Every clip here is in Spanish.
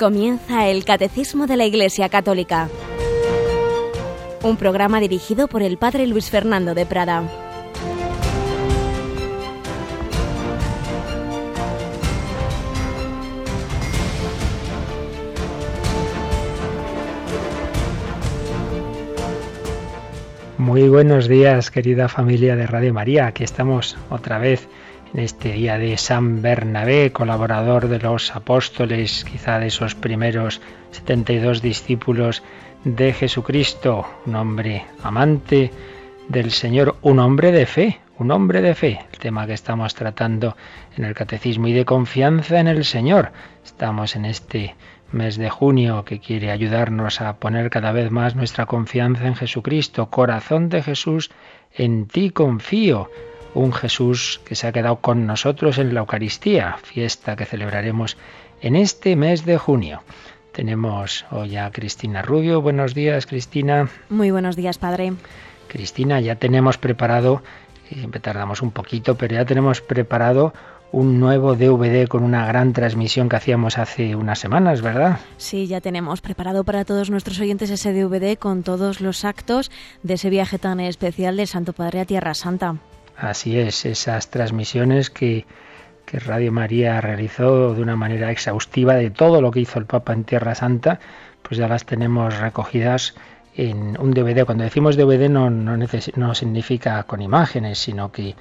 Comienza el Catecismo de la Iglesia Católica, un programa dirigido por el Padre Luis Fernando de Prada. Muy buenos días, querida familia de Radio María. Aquí estamos otra vez en este día de San Bernabé, colaborador de los apóstoles, quizá de esos primeros 72 discípulos de Jesucristo, un hombre amante del Señor, un hombre de fe, un hombre de fe, el tema que estamos tratando en el catecismo y de confianza en el Señor. Estamos en este mes de junio que quiere ayudarnos a poner cada vez más nuestra confianza en Jesucristo. Corazón de Jesús, en ti confío un Jesús que se ha quedado con nosotros en la Eucaristía, fiesta que celebraremos en este mes de junio. Tenemos hoy a Cristina Rubio. Buenos días, Cristina. Muy buenos días, padre. Cristina, ya tenemos preparado, siempre tardamos un poquito, pero ya tenemos preparado un nuevo DVD con una gran transmisión que hacíamos hace unas semanas, ¿verdad? Sí, ya tenemos preparado para todos nuestros oyentes ese DVD con todos los actos de ese viaje tan especial del Santo Padre a Tierra Santa. Así es, esas transmisiones que, Radio María realizó de una manera exhaustiva de todo lo que hizo el Papa en Tierra Santa, pues ya las tenemos recogidas en un DVD. Cuando decimos DVD no, significa con imágenes, sino que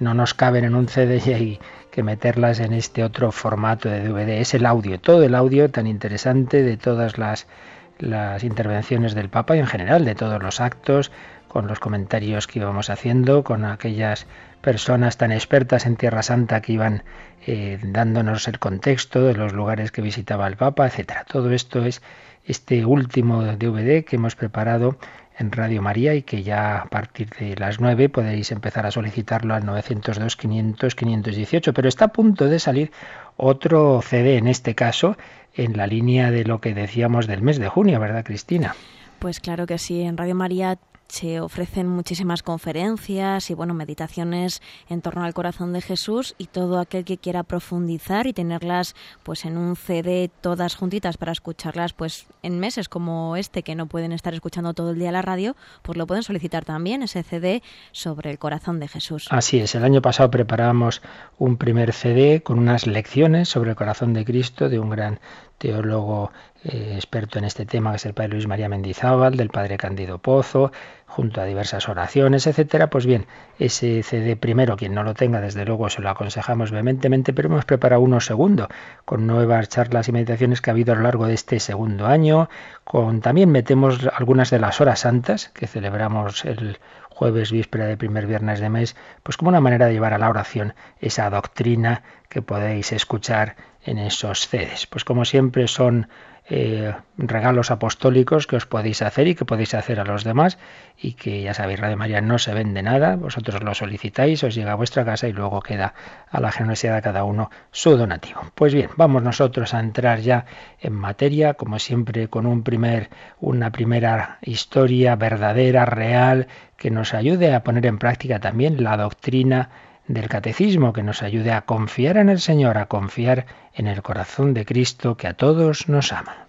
no nos caben en un CD y hay que meterlas en este otro formato de DVD. Es el audio, todo el audio tan interesante de todas las intervenciones del Papa y en general de todos los actos, con los comentarios que íbamos haciendo, con aquellas personas tan expertas en Tierra Santa que iban eh, dándonos el contexto de los lugares que visitaba el Papa, etcétera. Todo esto es este último DVD que hemos preparado en Radio María y que ya a partir de las 9 podéis empezar a solicitarlo al 902 500 518, pero está a punto de salir otro CD en este caso en la línea de lo que decíamos del mes de junio, ¿verdad, Cristina? Pues claro que sí, en Radio María se ofrecen muchísimas conferencias y bueno, meditaciones en torno al corazón de Jesús y todo aquel que quiera profundizar y tenerlas pues en un CD todas juntitas para escucharlas pues en meses como este que no pueden estar escuchando todo el día la radio, pues lo pueden solicitar también ese CD sobre el corazón de Jesús. Así es, el año pasado preparamos un primer CD con unas lecciones sobre el corazón de Cristo de un gran teólogo eh, experto en este tema, que es el padre Luis María Mendizábal, del padre Candido Pozo, junto a diversas oraciones, etcétera. Pues bien, ese CD primero, quien no lo tenga, desde luego se lo aconsejamos vehementemente, pero hemos preparado uno segundo, con nuevas charlas y meditaciones que ha habido a lo largo de este segundo año, con también metemos algunas de las horas santas que celebramos el jueves víspera de primer viernes de mes, pues como una manera de llevar a la oración esa doctrina que podéis escuchar en esos CDs. Pues como siempre son eh, regalos apostólicos que os podéis hacer y que podéis hacer a los demás y que ya sabéis, Radio María no se vende nada, vosotros lo solicitáis, os llega a vuestra casa y luego queda a la generosidad de cada uno su donativo. Pues bien, vamos nosotros a entrar ya en materia, como siempre, con un primer, una primera historia verdadera, real, que nos ayude a poner en práctica también la doctrina del catecismo que nos ayude a confiar en el Señor, a confiar en el corazón de Cristo que a todos nos ama.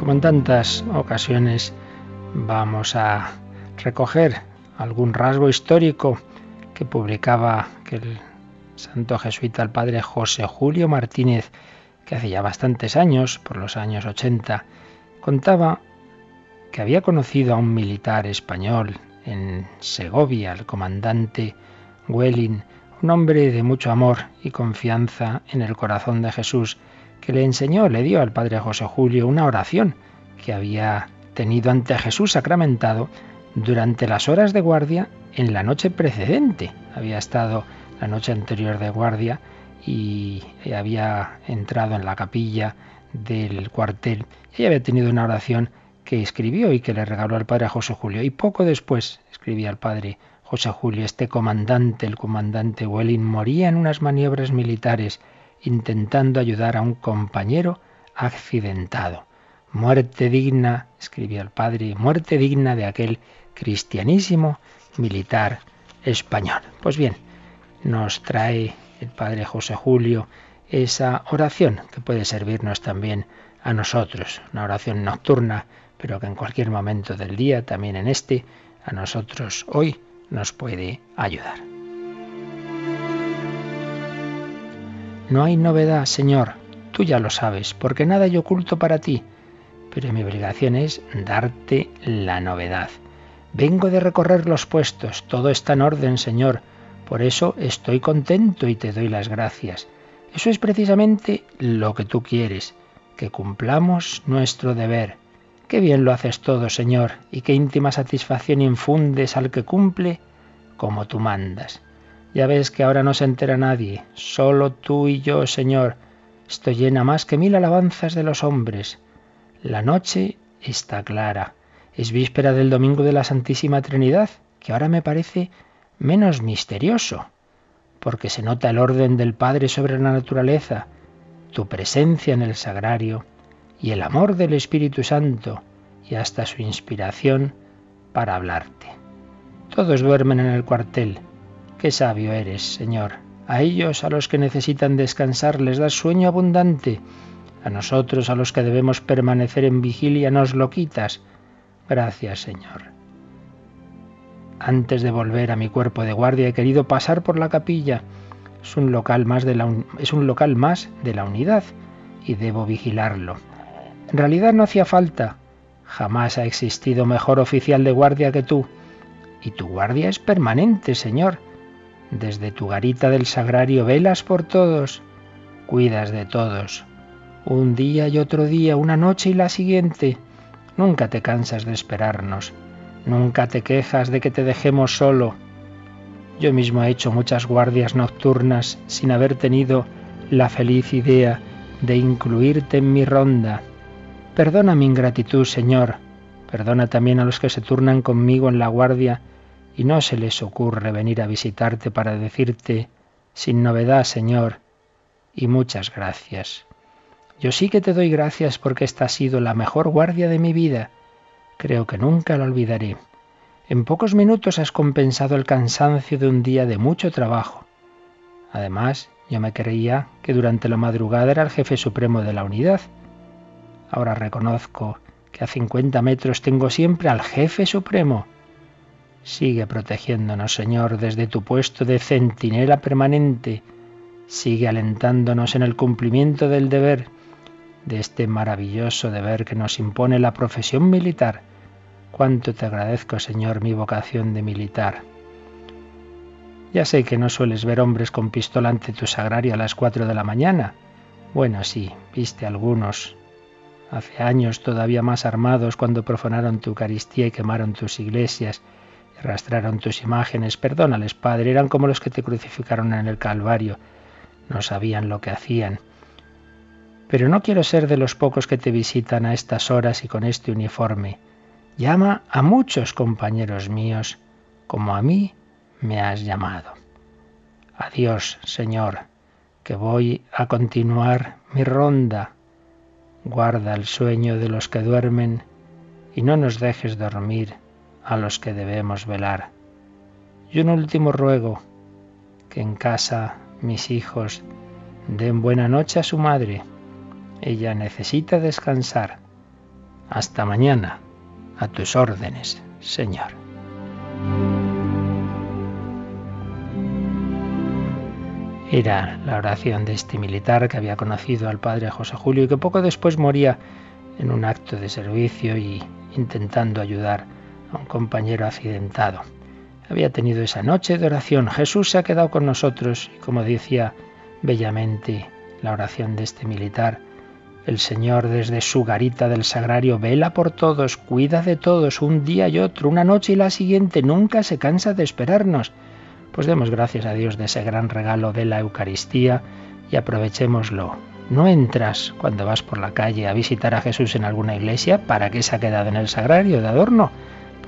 Como en tantas ocasiones vamos a recoger algún rasgo histórico que publicaba el santo jesuita el padre José Julio Martínez, que hace ya bastantes años, por los años 80, contaba que había conocido a un militar español en Segovia, el comandante Welling, un hombre de mucho amor y confianza en el corazón de Jesús, que le enseñó, le dio al padre José Julio una oración que había tenido ante Jesús sacramentado durante las horas de guardia en la noche precedente. Había estado la noche anterior de guardia y había entrado en la capilla del cuartel y había tenido una oración que escribió y que le regaló al padre José Julio. Y poco después, escribía el padre José Julio, este comandante, el comandante Welling, moría en unas maniobras militares intentando ayudar a un compañero accidentado. Muerte digna, escribía el padre, muerte digna de aquel cristianísimo militar español. Pues bien, nos trae el padre José Julio esa oración que puede servirnos también a nosotros, una oración nocturna, pero que en cualquier momento del día, también en este, a nosotros hoy nos puede ayudar. No hay novedad, Señor, tú ya lo sabes, porque nada hay oculto para ti, pero mi obligación es darte la novedad. Vengo de recorrer los puestos, todo está en orden, Señor, por eso estoy contento y te doy las gracias. Eso es precisamente lo que tú quieres, que cumplamos nuestro deber. Qué bien lo haces todo, Señor, y qué íntima satisfacción infundes al que cumple como tú mandas. Ya ves que ahora no se entera nadie, solo tú y yo, Señor. Esto llena más que mil alabanzas de los hombres. La noche está clara. Es víspera del domingo de la Santísima Trinidad, que ahora me parece menos misterioso, porque se nota el orden del Padre sobre la naturaleza, tu presencia en el sagrario, y el amor del Espíritu Santo y hasta su inspiración para hablarte. Todos duermen en el cuartel. Qué sabio eres, Señor. A ellos, a los que necesitan descansar, les das sueño abundante. A nosotros, a los que debemos permanecer en vigilia, nos lo quitas. Gracias, Señor. Antes de volver a mi cuerpo de guardia he querido pasar por la capilla. Es un local más de la, es un local más de la unidad y debo vigilarlo. En realidad no hacía falta. Jamás ha existido mejor oficial de guardia que tú. Y tu guardia es permanente, Señor. Desde tu garita del sagrario velas por todos, cuidas de todos. Un día y otro día, una noche y la siguiente. Nunca te cansas de esperarnos. Nunca te quejas de que te dejemos solo. Yo mismo he hecho muchas guardias nocturnas sin haber tenido la feliz idea de incluirte en mi ronda. Perdona mi ingratitud, Señor. Perdona también a los que se turnan conmigo en la guardia y no se les ocurre venir a visitarte para decirte, sin novedad, Señor, y muchas gracias. Yo sí que te doy gracias porque esta ha sido la mejor guardia de mi vida. Creo que nunca la olvidaré. En pocos minutos has compensado el cansancio de un día de mucho trabajo. Además, yo me creía que durante la madrugada era el jefe supremo de la unidad Ahora reconozco que a 50 metros tengo siempre al jefe supremo. Sigue protegiéndonos, Señor, desde tu puesto de centinela permanente. Sigue alentándonos en el cumplimiento del deber, de este maravilloso deber que nos impone la profesión militar. Cuánto te agradezco, Señor, mi vocación de militar. Ya sé que no sueles ver hombres con pistola ante tu sagrario a las cuatro de la mañana. Bueno, sí, viste algunos, hace años todavía más armados cuando profanaron tu Eucaristía y quemaron tus iglesias arrastraron tus imágenes. Perdónales, Padre, eran como los que te crucificaron en el Calvario. No sabían lo que hacían. Pero no quiero ser de los pocos que te visitan a estas horas y con este uniforme. Llama a muchos compañeros míos, como a mí me has llamado. Adiós, Señor, que voy a continuar mi ronda Guarda el sueño de los que duermen y no nos dejes dormir a los que debemos velar. Y un último ruego, que en casa mis hijos den buena noche a su madre. Ella necesita descansar. Hasta mañana, a tus órdenes, Señor. Era la oración de este militar que había conocido al padre José Julio y que poco después moría en un acto de servicio y intentando ayudar a un compañero accidentado. Había tenido esa noche de oración. Jesús se ha quedado con nosotros y como decía bellamente la oración de este militar, el Señor desde su garita del sagrario vela por todos, cuida de todos, un día y otro, una noche y la siguiente, nunca se cansa de esperarnos. Pues demos gracias a Dios de ese gran regalo de la Eucaristía y aprovechémoslo No entras cuando vas por la calle a visitar a Jesús en alguna iglesia para que se ha quedado en el sagrario de adorno,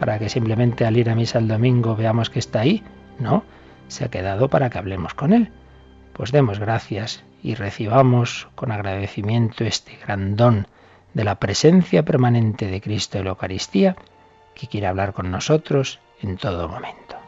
para que simplemente al ir a misa el domingo veamos que está ahí. No, se ha quedado para que hablemos con Él. Pues demos gracias y recibamos con agradecimiento este gran don de la presencia permanente de Cristo en la Eucaristía, que quiere hablar con nosotros en todo momento.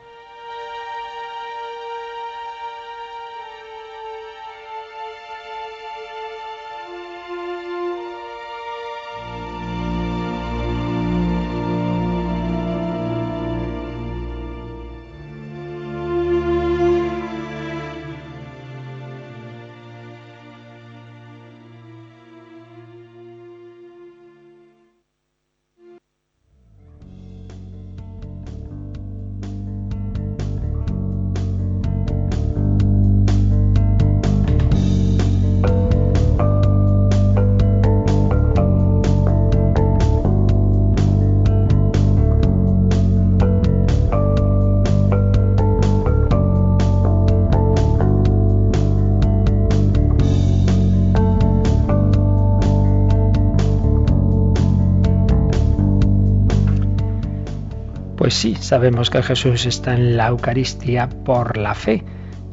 Pues sí, sabemos que Jesús está en la Eucaristía por la fe,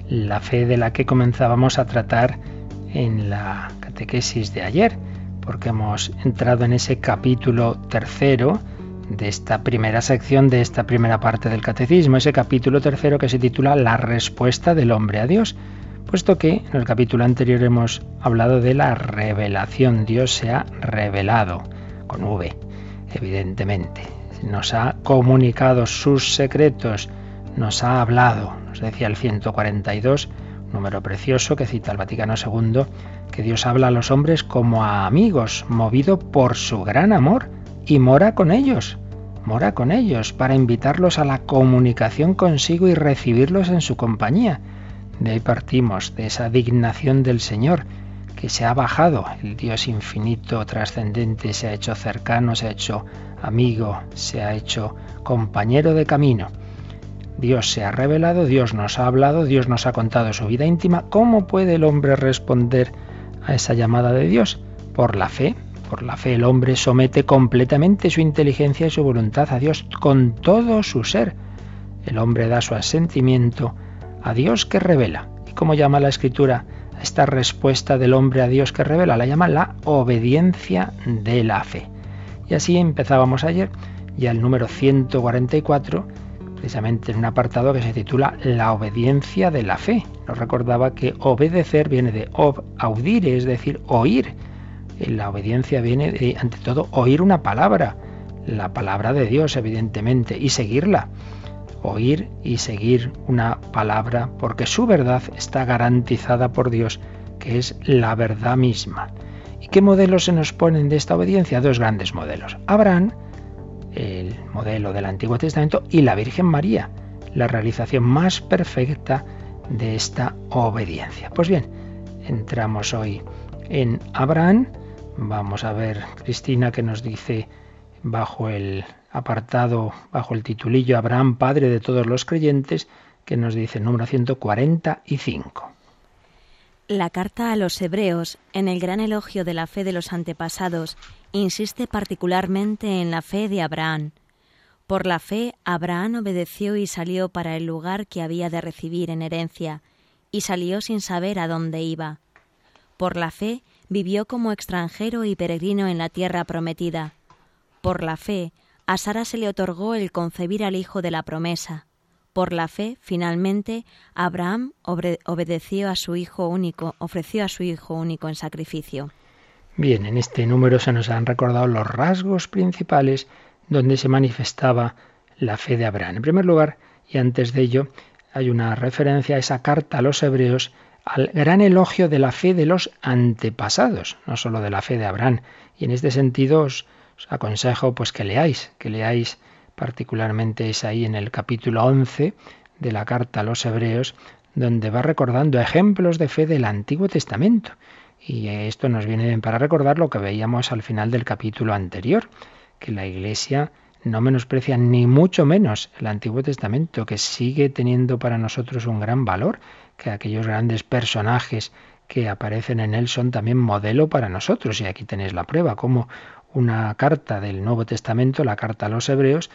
la fe de la que comenzábamos a tratar en la catequesis de ayer, porque hemos entrado en ese capítulo tercero de esta primera sección, de esta primera parte del catecismo, ese capítulo tercero que se titula La respuesta del hombre a Dios, puesto que en el capítulo anterior hemos hablado de la revelación, Dios se ha revelado, con V, evidentemente nos ha comunicado sus secretos, nos ha hablado, nos decía el 142, número precioso que cita el Vaticano II, que Dios habla a los hombres como a amigos, movido por su gran amor, y mora con ellos, mora con ellos, para invitarlos a la comunicación consigo y recibirlos en su compañía. De ahí partimos, de esa dignación del Señor, que se ha bajado, el Dios infinito, trascendente, se ha hecho cercano, se ha hecho amigo, se ha hecho compañero de camino. Dios se ha revelado, Dios nos ha hablado, Dios nos ha contado su vida íntima. ¿Cómo puede el hombre responder a esa llamada de Dios? Por la fe. Por la fe el hombre somete completamente su inteligencia y su voluntad a Dios con todo su ser. El hombre da su asentimiento a Dios que revela. ¿Y cómo llama la Escritura esta respuesta del hombre a Dios que revela? La llama la obediencia de la fe. Y así empezábamos ayer, ya el número 144, precisamente en un apartado que se titula La obediencia de la fe. Nos recordaba que obedecer viene de ob, audire, es decir, oír. La obediencia viene de, ante todo, oír una palabra, la palabra de Dios, evidentemente, y seguirla. Oír y seguir una palabra, porque su verdad está garantizada por Dios, que es la verdad misma. ¿Y qué modelos se nos ponen de esta obediencia? Dos grandes modelos. Abraham, el modelo del Antiguo Testamento, y la Virgen María, la realización más perfecta de esta obediencia. Pues bien, entramos hoy en Abraham. Vamos a ver, Cristina, que nos dice bajo el apartado, bajo el titulillo Abraham, Padre de todos los creyentes, que nos dice número 145. La carta a los hebreos, en el gran elogio de la fe de los antepasados, insiste particularmente en la fe de Abraham. Por la fe, Abraham obedeció y salió para el lugar que había de recibir en herencia, y salió sin saber a dónde iba. Por la fe, vivió como extranjero y peregrino en la tierra prometida. Por la fe, a Sara se le otorgó el concebir al hijo de la promesa. Por la fe, finalmente, Abraham obedeció a su hijo único, ofreció a su hijo único en sacrificio. Bien, en este número se nos han recordado los rasgos principales donde se manifestaba la fe de Abraham. En primer lugar, y antes de ello, hay una referencia a esa carta a los hebreos al gran elogio de la fe de los antepasados, no solo de la fe de Abraham. Y en este sentido os, aconsejo pues que leáis, que leáis particularmente es ahí en el capítulo 11 de la carta a los hebreos, donde va recordando ejemplos de fe del Antiguo Testamento. Y esto nos viene para recordar lo que veíamos al final del capítulo anterior, que la Iglesia no menosprecia ni mucho menos el Antiguo Testamento, que sigue teniendo para nosotros un gran valor, que aquellos grandes personajes que aparecen en él son también modelo para nosotros. Y aquí tenéis la prueba, como una carta del Nuevo Testamento, la carta a los Hebreos,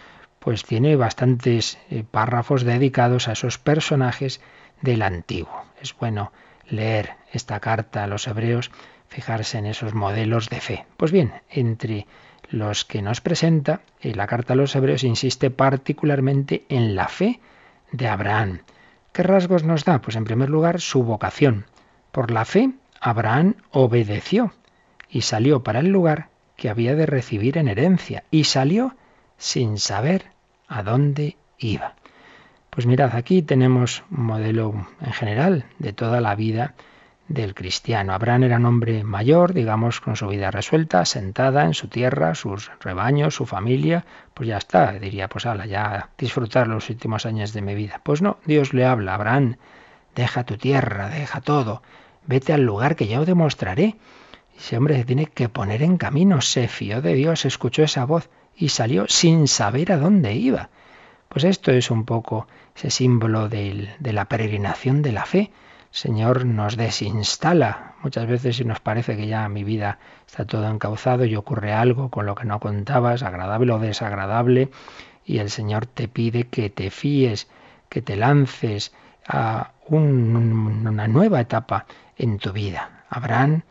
pues tiene bastantes eh, párrafos dedicados a esos personajes del Antiguo. Es bueno leer esta carta a los Hebreos, fijarse en esos modelos de fe. Pues bien, entre los que nos presenta, eh, la carta a los Hebreos insiste particularmente en la fe de Abraham. ¿Qué rasgos nos da? Pues en primer lugar su vocación. Por la fe, Abraham obedeció y salió para el lugar que había de recibir en herencia y salió sin saber a dónde iba. Pues mirad, aquí tenemos un modelo en general de toda la vida del cristiano. Abraham era un hombre mayor, digamos, con su vida resuelta, sentada en su tierra, sus rebaños, su familia, pues ya está, diría, pues ala, ya disfrutar los últimos años de mi vida. Pues no, Dios le habla, Abraham, deja tu tierra, deja todo, vete al lugar que ya os demostraré. Ese hombre se tiene que poner en camino, se fió de Dios, escuchó esa voz y salió sin saber a dónde iba. Pues esto es un poco ese símbolo de la peregrinación de la fe. Señor nos desinstala. Muchas veces si nos parece que ya mi vida está todo encauzado y ocurre algo con lo que no contabas, agradable o desagradable, y el Señor te pide que te fíes, que te lances a una nueva etapa en tu vida. Abraham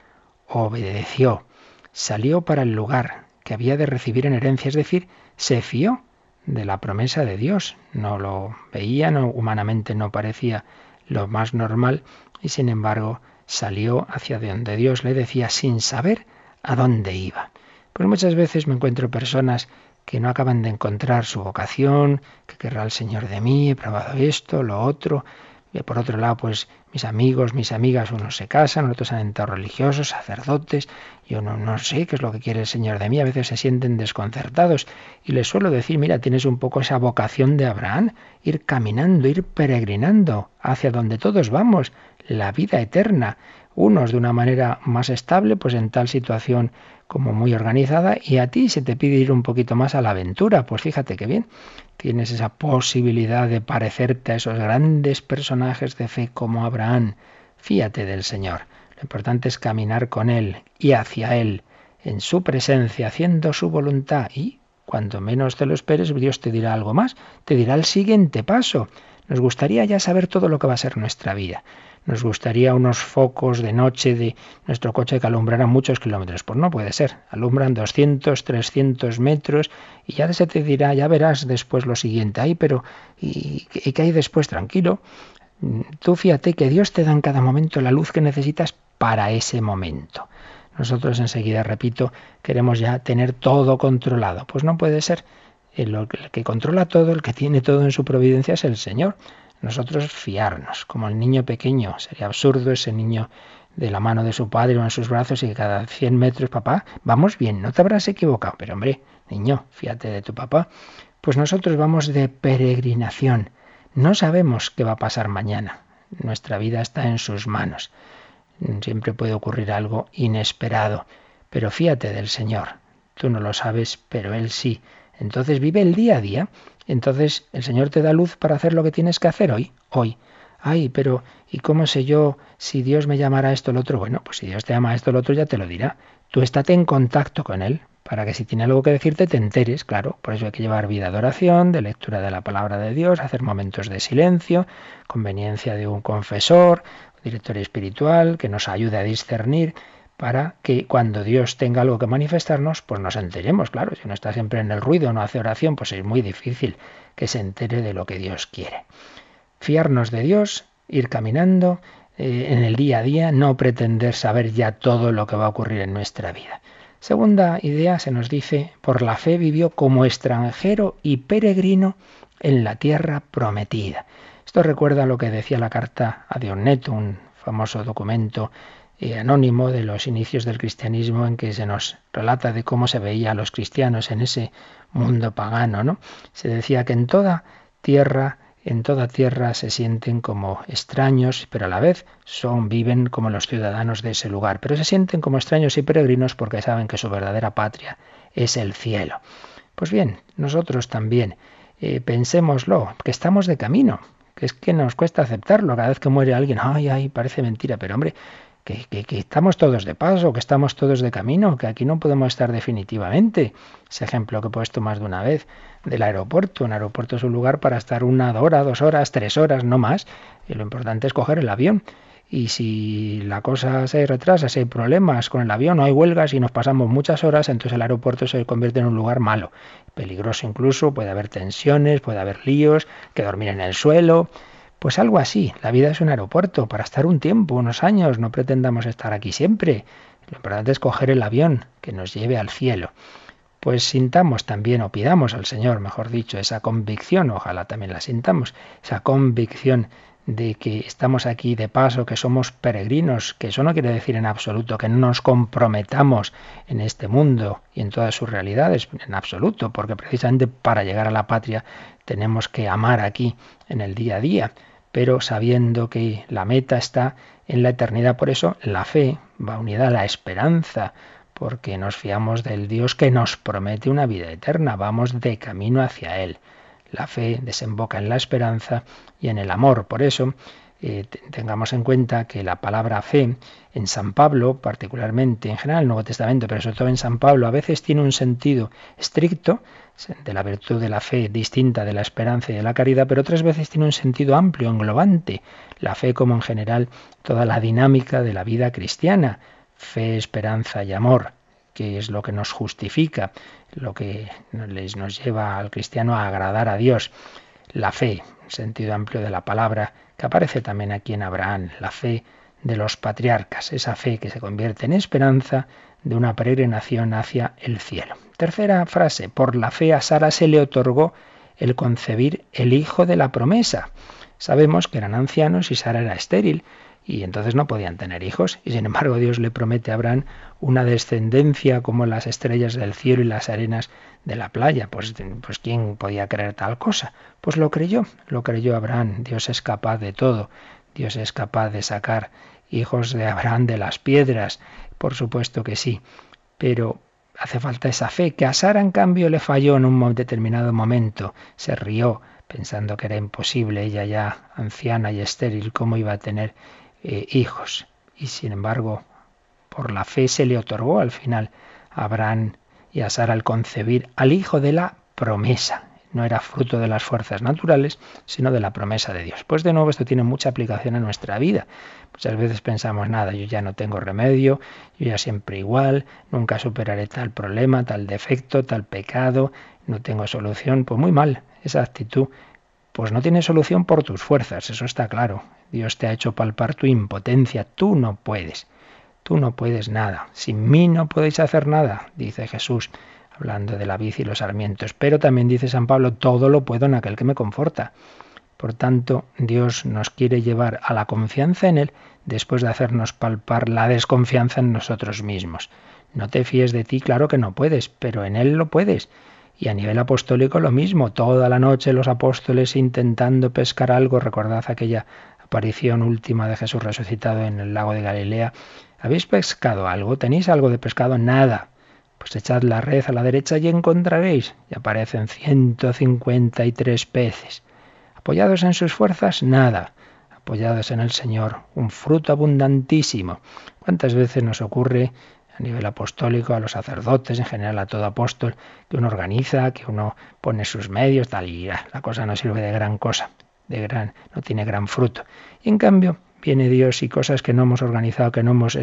obedeció, salió para el lugar que había de recibir en herencia, es decir, se fió de la promesa de Dios. No lo veía, no, humanamente no parecía lo más normal y sin embargo salió hacia donde Dios le decía sin saber a dónde iba. Pues muchas veces me encuentro personas que no acaban de encontrar su vocación, que querrá el Señor de mí, he probado esto, lo otro, por otro lado, pues mis amigos, mis amigas, unos se casan, otros han entrado religiosos, sacerdotes, yo no, no sé qué es lo que quiere el Señor de mí, a veces se sienten desconcertados y les suelo decir, mira, tienes un poco esa vocación de Abraham, ir caminando, ir peregrinando hacia donde todos vamos, la vida eterna, unos de una manera más estable, pues en tal situación como muy organizada, y a ti se te pide ir un poquito más a la aventura, pues fíjate qué bien, tienes esa posibilidad de parecerte a esos grandes personajes de fe como Abraham. Fíate del Señor. Lo importante es caminar con Él y hacia Él, en su presencia, haciendo su voluntad. Y cuando menos te lo esperes, Dios te dirá algo más, te dirá el siguiente paso. Nos gustaría ya saber todo lo que va a ser nuestra vida. Nos gustaría unos focos de noche de nuestro coche que alumbraran muchos kilómetros. Pues no puede ser. Alumbran 200, 300 metros y ya se te dirá, ya verás después lo siguiente. Ay, pero ¿y, y qué hay después? Tranquilo. Tú fíjate que Dios te da en cada momento la luz que necesitas para ese momento. Nosotros enseguida, repito, queremos ya tener todo controlado. Pues no puede ser. El que controla todo, el que tiene todo en su providencia es el Señor nosotros fiarnos, como el niño pequeño. Sería absurdo ese niño de la mano de su padre o en sus brazos y cada 100 metros, papá, vamos bien, no te habrás equivocado. Pero hombre, niño, fíjate de tu papá. Pues nosotros vamos de peregrinación. No sabemos qué va a pasar mañana. Nuestra vida está en sus manos. Siempre puede ocurrir algo inesperado. Pero fíjate del Señor. Tú no lo sabes, pero Él sí. Entonces vive el día a día entonces el Señor te da luz para hacer lo que tienes que hacer hoy, hoy. Ay, pero ¿y cómo sé yo si Dios me llamará esto o lo otro? Bueno, pues si Dios te llama a esto o lo otro ya te lo dirá. Tú estate en contacto con Él, para que si tiene algo que decirte te enteres, claro. Por eso hay que llevar vida de oración, de lectura de la palabra de Dios, hacer momentos de silencio, conveniencia de un confesor, director espiritual, que nos ayude a discernir para que cuando Dios tenga algo que manifestarnos, pues nos enteremos, claro, si uno está siempre en el ruido, no hace oración, pues es muy difícil que se entere de lo que Dios quiere. Fiarnos de Dios, ir caminando eh, en el día a día, no pretender saber ya todo lo que va a ocurrir en nuestra vida. Segunda idea se nos dice, por la fe vivió como extranjero y peregrino en la tierra prometida. Esto recuerda lo que decía la carta a Dionneto, un famoso documento anónimo de los inicios del cristianismo en que se nos relata de cómo se veía a los cristianos en ese mundo pagano, ¿no? Se decía que en toda tierra, en toda tierra se sienten como extraños, pero a la vez son viven como los ciudadanos de ese lugar, pero se sienten como extraños y peregrinos porque saben que su verdadera patria es el cielo. Pues bien, nosotros también eh, pensémoslo, que estamos de camino, que es que nos cuesta aceptarlo. Cada vez que muere alguien, ay, ay, parece mentira, pero hombre, que, que, estamos todos de paso, que estamos todos de camino, que aquí no podemos estar definitivamente. Ese ejemplo que he puesto más de una vez del aeropuerto. Un aeropuerto es un lugar para estar una hora, dos horas, tres horas, no más. Y lo importante es coger el avión. Y si la cosa se retrasa, si hay problemas con el avión, no hay huelgas y nos pasamos muchas horas, entonces el aeropuerto se convierte en un lugar malo, peligroso incluso, puede haber tensiones, puede haber líos, que dormir en el suelo. Pues algo así, la vida es un aeropuerto para estar un tiempo, unos años, no pretendamos estar aquí siempre. Lo importante es coger el avión que nos lleve al cielo. Pues sintamos también, o pidamos al Señor, mejor dicho, esa convicción, ojalá también la sintamos, esa convicción de que estamos aquí de paso, que somos peregrinos, que eso no quiere decir en absoluto que no nos comprometamos en este mundo y en todas sus realidades, en absoluto, porque precisamente para llegar a la patria tenemos que amar aquí en el día a día, pero sabiendo que la meta está en la eternidad. Por eso la fe va unida a la esperanza, porque nos fiamos del Dios que nos promete una vida eterna, vamos de camino hacia Él. La fe desemboca en la esperanza y en el amor. Por eso, eh, tengamos en cuenta que la palabra fe en San Pablo, particularmente en general el Nuevo Testamento, pero sobre todo en San Pablo, a veces tiene un sentido estricto de la virtud de la fe distinta de la esperanza y de la caridad, pero otras veces tiene un sentido amplio, englobante. La fe como en general toda la dinámica de la vida cristiana, fe, esperanza y amor que es lo que nos justifica, lo que nos lleva al cristiano a agradar a Dios. La fe, sentido amplio de la palabra, que aparece también aquí en Abraham, la fe de los patriarcas, esa fe que se convierte en esperanza de una peregrinación hacia el cielo. Tercera frase, por la fe a Sara se le otorgó el concebir el hijo de la promesa. Sabemos que eran ancianos y Sara era estéril, y entonces no podían tener hijos. Y sin embargo Dios le promete a Abraham una descendencia como las estrellas del cielo y las arenas de la playa. Pues, pues ¿quién podía creer tal cosa? Pues lo creyó, lo creyó Abraham. Dios es capaz de todo. Dios es capaz de sacar hijos de Abraham de las piedras. Por supuesto que sí. Pero hace falta esa fe, que a Sara en cambio le falló en un determinado momento. Se rió pensando que era imposible, ella ya anciana y estéril, cómo iba a tener eh, hijos. Y sin embargo, por la fe se le otorgó al final a Abraham y a Sara el concebir al hijo de la promesa. No era fruto de las fuerzas naturales, sino de la promesa de Dios. Pues de nuevo esto tiene mucha aplicación en nuestra vida. Muchas veces pensamos, nada, yo ya no tengo remedio, yo ya siempre igual, nunca superaré tal problema, tal defecto, tal pecado, no tengo solución. Pues muy mal, esa actitud pues no tiene solución por tus fuerzas, eso está claro. Dios te ha hecho palpar tu impotencia, tú no puedes, tú no puedes nada. Sin mí no podéis hacer nada, dice Jesús, hablando de la vid y los sarmientos. Pero también dice San Pablo, todo lo puedo en aquel que me conforta. Por tanto, Dios nos quiere llevar a la confianza en Él después de hacernos palpar la desconfianza en nosotros mismos. No te fíes de ti, claro que no puedes, pero en Él lo puedes. Y a nivel apostólico lo mismo, toda la noche los apóstoles intentando pescar algo, recordad aquella aparición última de Jesús resucitado en el lago de Galilea. ¿Habéis pescado algo? ¿Tenéis algo de pescado? Nada. Pues echad la red a la derecha y encontraréis. Y aparecen 153 peces. ¿Apoyados en sus fuerzas? Nada. Apoyados en el Señor, un fruto abundantísimo. ¿Cuántas veces nos ocurre a nivel apostólico, a los sacerdotes, en general a todo apóstol, que uno organiza, que uno pone sus medios, tal, y la cosa no sirve de gran cosa, de gran, no tiene gran fruto. Y en cambio, viene Dios y cosas que no hemos organizado, que no hemos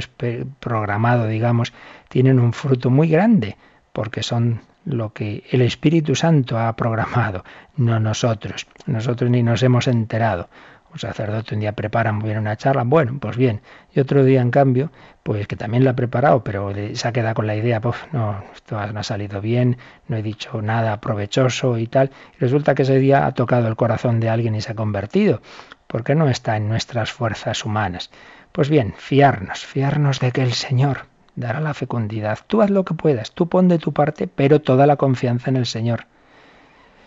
programado, digamos, tienen un fruto muy grande, porque son lo que el Espíritu Santo ha programado, no nosotros. Nosotros ni nos hemos enterado un sacerdote un día prepara muy bien una charla, bueno, pues bien, y otro día en cambio, pues que también la ha preparado, pero se ha quedado con la idea, pues no, esto no ha salido bien, no he dicho nada provechoso y tal, y resulta que ese día ha tocado el corazón de alguien y se ha convertido, porque no está en nuestras fuerzas humanas. Pues bien, fiarnos, fiarnos de que el Señor dará la fecundidad. Tú haz lo que puedas, tú pon de tu parte, pero toda la confianza en el Señor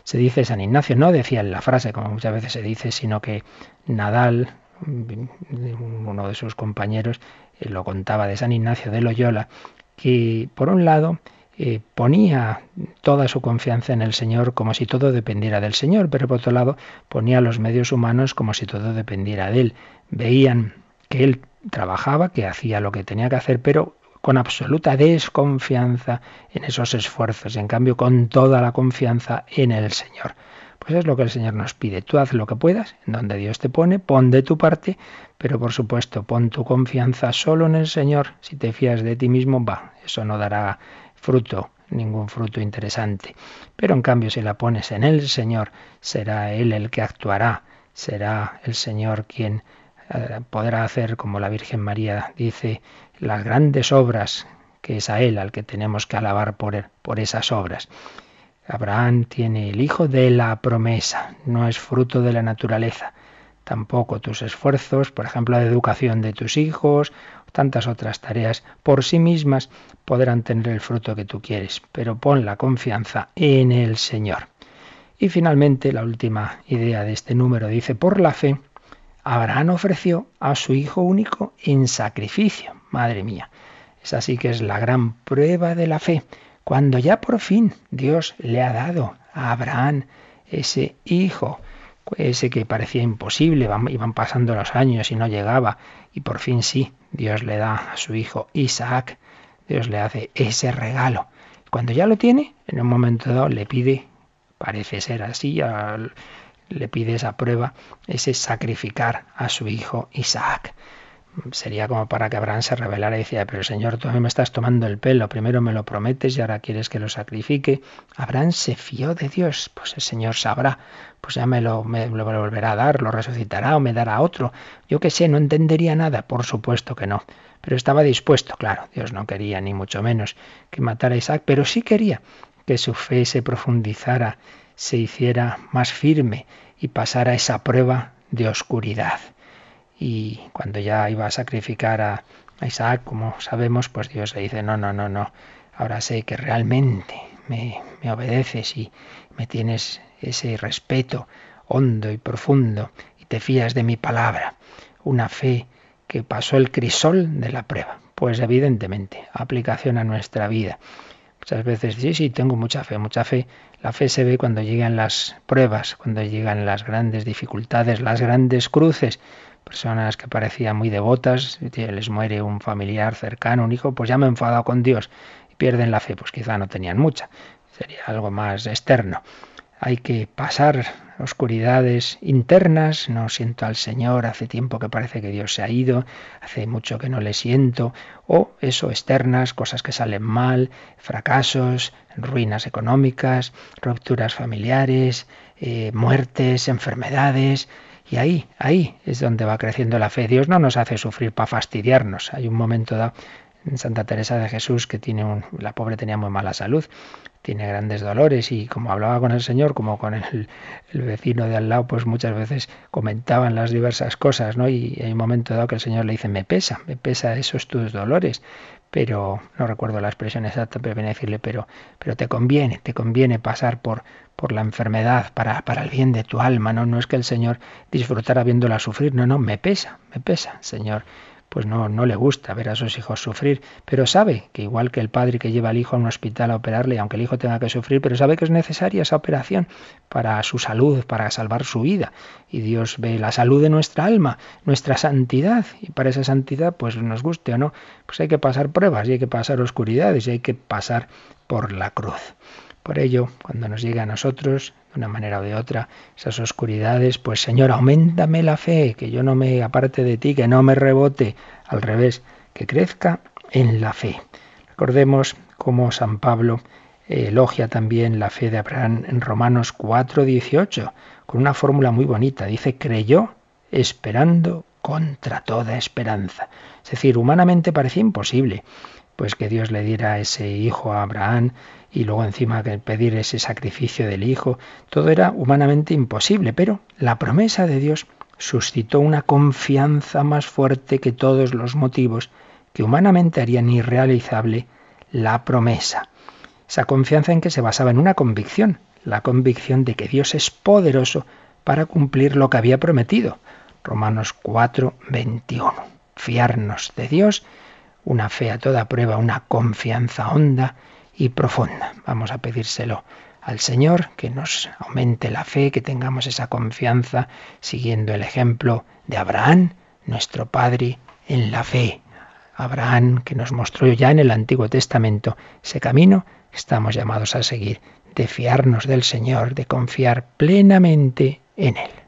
se dice San Ignacio, no decía en la frase como muchas veces se dice, sino que Nadal, uno de sus compañeros, eh, lo contaba de San Ignacio de Loyola, que por un lado eh, ponía toda su confianza en el Señor como si todo dependiera del Señor, pero por otro lado ponía los medios humanos como si todo dependiera de él. Veían que él trabajaba, que hacía lo que tenía que hacer, pero con absoluta desconfianza en esos esfuerzos, en cambio con toda la confianza en el Señor. Pues es lo que el Señor nos pide. Tú haz lo que puedas, en donde Dios te pone, pon de tu parte, pero por supuesto, pon tu confianza solo en el Señor. Si te fías de ti mismo, va, eso no dará fruto, ningún fruto interesante. Pero en cambio, si la pones en el Señor, será Él el que actuará, será el Señor quien eh, podrá hacer, como la Virgen María dice, las grandes obras, que es a Él al que tenemos que alabar por, por esas obras. Abraham tiene el hijo de la promesa, no es fruto de la naturaleza. Tampoco tus esfuerzos, por ejemplo, la educación de tus hijos, tantas otras tareas por sí mismas podrán tener el fruto que tú quieres, pero pon la confianza en el Señor. Y finalmente, la última idea de este número dice, por la fe, Abraham ofreció a su hijo único en sacrificio. Madre mía, esa sí que es la gran prueba de la fe cuando ya por fin Dios le ha dado a Abraham ese hijo, ese que parecía imposible, iban pasando los años y no llegaba, y por fin sí, Dios le da a su hijo Isaac, Dios le hace ese regalo. Cuando ya lo tiene, en un momento dado le pide, parece ser así, le pide esa prueba, ese sacrificar a su hijo Isaac. Sería como para que Abraham se rebelara y decía, pero Señor, tú a mí me estás tomando el pelo, primero me lo prometes y ahora quieres que lo sacrifique. Abraham se fió de Dios, pues el Señor sabrá, pues ya me lo, me lo volverá a dar, lo resucitará o me dará otro. Yo qué sé, no entendería nada, por supuesto que no, pero estaba dispuesto, claro, Dios no quería ni mucho menos que matara a Isaac, pero sí quería que su fe se profundizara, se hiciera más firme y pasara esa prueba de oscuridad y cuando ya iba a sacrificar a, Isaac, como sabemos, pues Dios le dice, no, no, no, no, ahora sé que realmente me, me obedeces y me tienes ese respeto hondo y profundo y te fías de mi palabra, una fe que pasó el crisol de la prueba. Pues evidentemente, aplicación a nuestra vida. Muchas veces sí, sí, tengo mucha fe, mucha fe. La fe se ve cuando llegan las pruebas, cuando llegan las grandes dificultades, las grandes cruces personas que parecían muy devotas, les muere un familiar cercano, un hijo, pues ya me he enfadado con Dios y pierden la fe, pues quizá no tenían mucha, sería algo más externo. Hay que pasar oscuridades internas, no siento al Señor, hace tiempo que parece que Dios se ha ido, hace mucho que no le siento, o eso, externas, cosas que salen mal, fracasos, ruinas económicas, rupturas familiares, eh, muertes, enfermedades, y ahí, ahí es donde va creciendo la fe. Dios no nos hace sufrir para fastidiarnos. Hay un momento dado en Santa Teresa de Jesús que tiene un, la pobre tenía muy mala salud, tiene grandes dolores y como hablaba con el Señor, como con el, el, vecino de al lado, pues muchas veces comentaban las diversas cosas, ¿no? Y hay un momento dado que el Señor le dice, me pesa, me pesa esos tus dolores, pero no recuerdo la expresión exacta, pero viene a decirle, pero, pero te conviene, te conviene pasar por, por la enfermedad para, para el bien de tu alma, ¿no? No es que el Señor disfrutara viéndola sufrir, no, no, me pesa, me pesa, Señor pues no, no le gusta ver a sus hijos sufrir, pero sabe que igual que el padre que lleva al hijo a un hospital a operarle, aunque el hijo tenga que sufrir, pero sabe que es necesaria esa operación para su salud, para salvar su vida. Y Dios ve la salud de nuestra alma, nuestra santidad, y para esa santidad, pues nos guste o no, pues hay que pasar pruebas y hay que pasar oscuridades y hay que pasar por la cruz. Por ello, cuando nos llegue a nosotros, de una manera o de otra, esas oscuridades, pues Señor, aumentame la fe, que yo no me aparte de ti, que no me rebote, al revés, que crezca en la fe. Recordemos cómo San Pablo elogia también la fe de Abraham en Romanos 4:18, con una fórmula muy bonita. Dice, creyó esperando contra toda esperanza. Es decir, humanamente parecía imposible, pues que Dios le diera ese hijo a Abraham, y luego encima pedir ese sacrificio del Hijo, todo era humanamente imposible, pero la promesa de Dios suscitó una confianza más fuerte que todos los motivos que humanamente harían irrealizable la promesa. Esa confianza en que se basaba en una convicción, la convicción de que Dios es poderoso para cumplir lo que había prometido. Romanos 4, 21. Fiarnos de Dios, una fe a toda prueba, una confianza honda y profunda. Vamos a pedírselo al Señor, que nos aumente la fe, que tengamos esa confianza, siguiendo el ejemplo de Abraham, nuestro Padre en la fe. Abraham, que nos mostró ya en el Antiguo Testamento ese camino, estamos llamados a seguir, de fiarnos del Señor, de confiar plenamente en Él.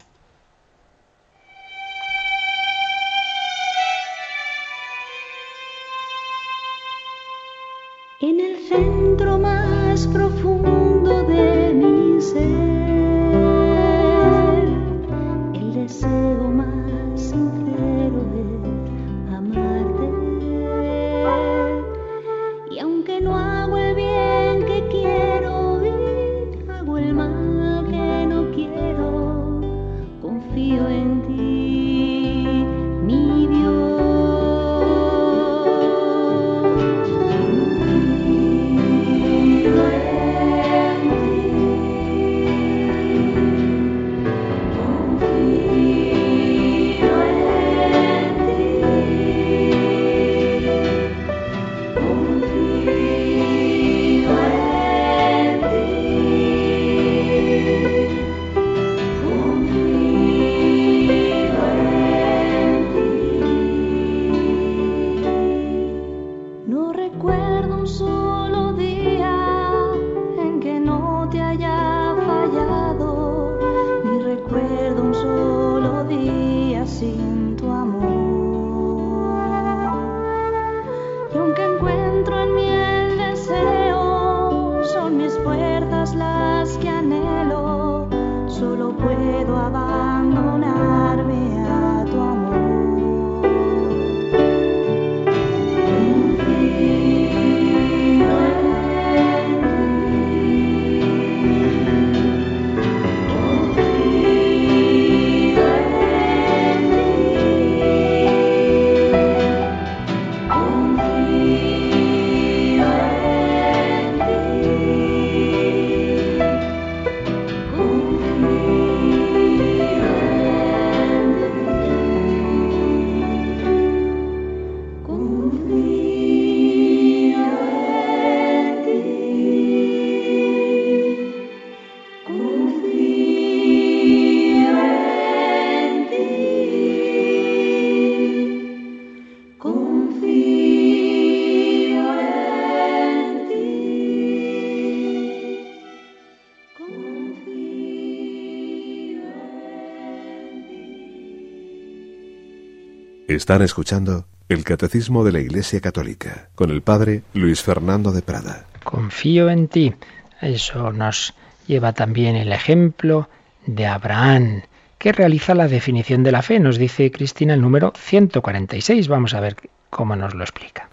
Están escuchando el Catecismo de la Iglesia Católica con el Padre Luis Fernando de Prada. Confío en ti. Eso nos lleva también el ejemplo de Abraham, que realiza la definición de la fe. Nos dice Cristina el número 146. Vamos a ver cómo nos lo explica.